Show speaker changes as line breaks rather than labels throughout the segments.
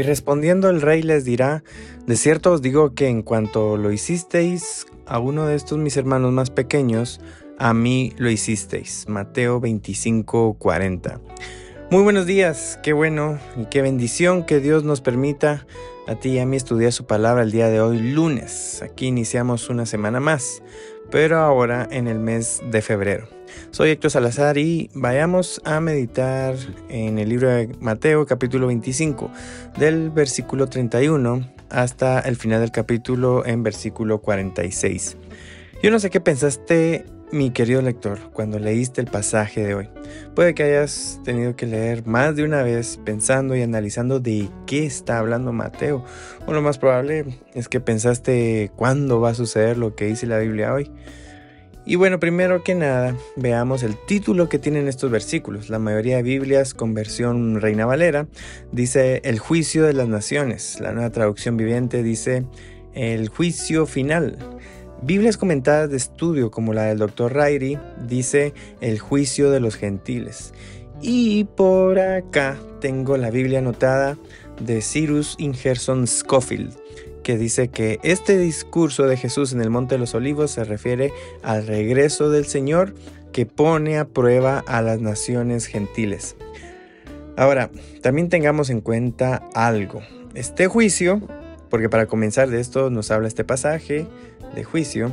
Y respondiendo el rey les dirá, de cierto os digo que en cuanto lo hicisteis a uno de estos mis hermanos más pequeños, a mí lo hicisteis. Mateo 25, 40. Muy buenos días, qué bueno y qué bendición que Dios nos permita a ti y a mí estudiar su palabra el día de hoy, lunes. Aquí iniciamos una semana más, pero ahora en el mes de febrero. Soy Héctor Salazar y vayamos a meditar en el libro de Mateo capítulo 25 del versículo 31 hasta el final del capítulo en versículo 46. Yo no sé qué pensaste mi querido lector cuando leíste el pasaje de hoy. Puede que hayas tenido que leer más de una vez pensando y analizando de qué está hablando Mateo. O lo más probable es que pensaste cuándo va a suceder lo que dice la Biblia hoy. Y bueno, primero que nada, veamos el título que tienen estos versículos. La mayoría de Biblias con versión Reina Valera dice el juicio de las naciones. La nueva traducción viviente dice el juicio final. Biblias comentadas de estudio como la del Dr. Rairi dice el juicio de los gentiles. Y por acá tengo la Biblia anotada de Cyrus Ingerson Scofield que dice que este discurso de Jesús en el Monte de los Olivos se refiere al regreso del Señor que pone a prueba a las naciones gentiles. Ahora, también tengamos en cuenta algo. Este juicio, porque para comenzar de esto nos habla este pasaje de juicio,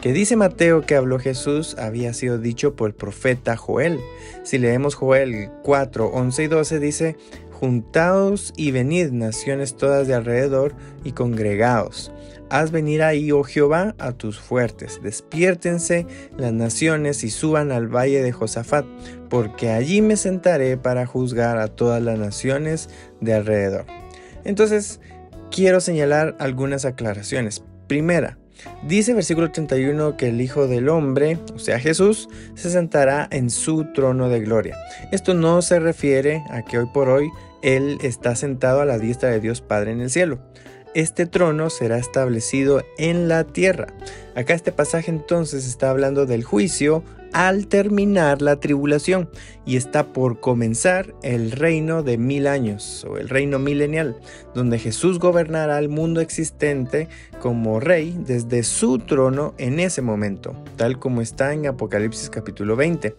que dice Mateo que habló Jesús había sido dicho por el profeta Joel. Si leemos Joel 4, 11 y 12 dice, Juntaos y venid naciones todas de alrededor y congregaos. Haz venir ahí, oh Jehová, a tus fuertes. Despiértense las naciones y suban al valle de Josafat, porque allí me sentaré para juzgar a todas las naciones de alrededor. Entonces, quiero señalar algunas aclaraciones. Primera, Dice versículo 31 que el Hijo del Hombre, o sea Jesús, se sentará en su trono de gloria. Esto no se refiere a que hoy por hoy Él está sentado a la diestra de Dios Padre en el cielo. Este trono será establecido en la tierra. Acá este pasaje entonces está hablando del juicio al terminar la tribulación y está por comenzar el reino de mil años o el reino milenial, donde Jesús gobernará el mundo existente como rey desde su trono en ese momento, tal como está en Apocalipsis capítulo 20.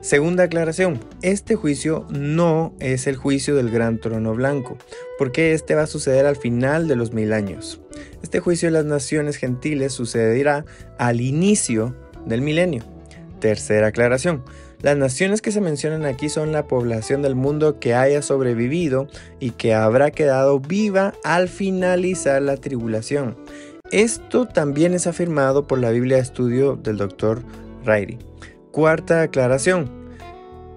Segunda aclaración, este juicio no es el juicio del gran trono blanco, porque este va a suceder al final de los mil años. Este juicio de las naciones gentiles sucederá al inicio del milenio. Tercera aclaración. Las naciones que se mencionan aquí son la población del mundo que haya sobrevivido y que habrá quedado viva al finalizar la tribulación. Esto también es afirmado por la Biblia de estudio del Dr. Rairi. Cuarta aclaración.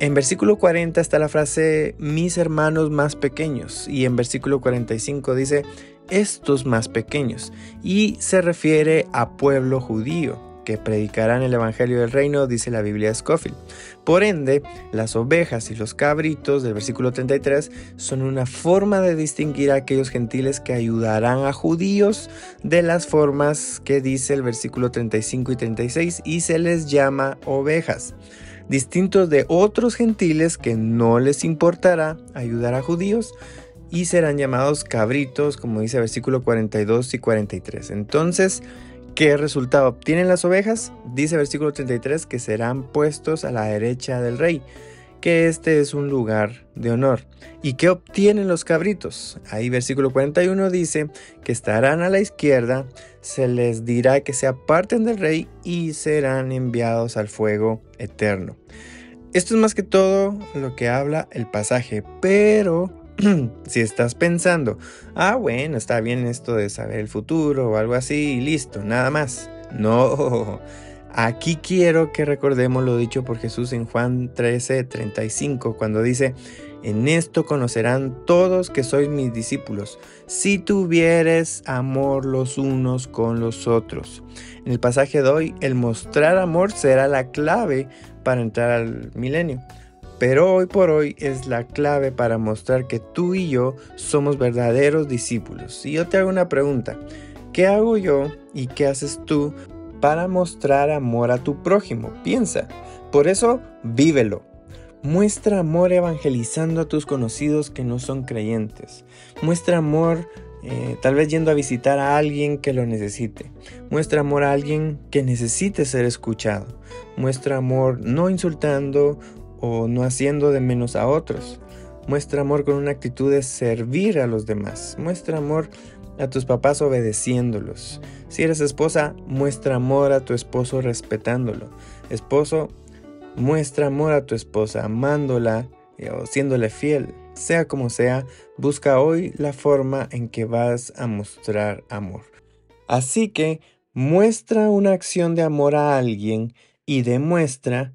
En versículo 40 está la frase mis hermanos más pequeños y en versículo 45 dice estos más pequeños y se refiere a pueblo judío que predicarán el Evangelio del Reino, dice la Biblia de Scofield. Por ende, las ovejas y los cabritos del versículo 33 son una forma de distinguir a aquellos gentiles que ayudarán a judíos de las formas que dice el versículo 35 y 36 y se les llama ovejas distintos de otros gentiles que no les importará ayudar a judíos y serán llamados cabritos, como dice el versículo 42 y 43. Entonces, ¿Qué resultado obtienen las ovejas? Dice versículo 33 que serán puestos a la derecha del rey, que este es un lugar de honor. ¿Y qué obtienen los cabritos? Ahí versículo 41 dice que estarán a la izquierda, se les dirá que se aparten del rey y serán enviados al fuego eterno. Esto es más que todo lo que habla el pasaje, pero si estás pensando, ah, bueno, está bien esto de saber el futuro o algo así y listo, nada más. No, Aquí quiero que recordemos lo dicho por Jesús en Juan 13, 35, cuando dice, en esto conocerán todos que sois mis discípulos, si tuvieres amor los unos con los otros. En el pasaje de hoy, el mostrar amor será la clave para entrar al milenio. Pero hoy por hoy es la clave para mostrar que tú y yo somos verdaderos discípulos. Y yo te hago una pregunta. ¿Qué hago yo y qué haces tú para mostrar amor a tu prójimo? Piensa. Por eso, vívelo. Muestra amor evangelizando a tus conocidos que no son creyentes. Muestra amor eh, tal vez yendo a visitar a alguien que lo necesite. Muestra amor a alguien que necesite ser escuchado. Muestra amor no insultando o no haciendo de menos a otros. Muestra amor con una actitud de servir a los demás. Muestra amor a tus papás obedeciéndolos. Si eres esposa, muestra amor a tu esposo respetándolo. Esposo, Muestra amor a tu esposa amándola eh, o siéndole fiel. Sea como sea, busca hoy la forma en que vas a mostrar amor. Así que muestra una acción de amor a alguien y demuestra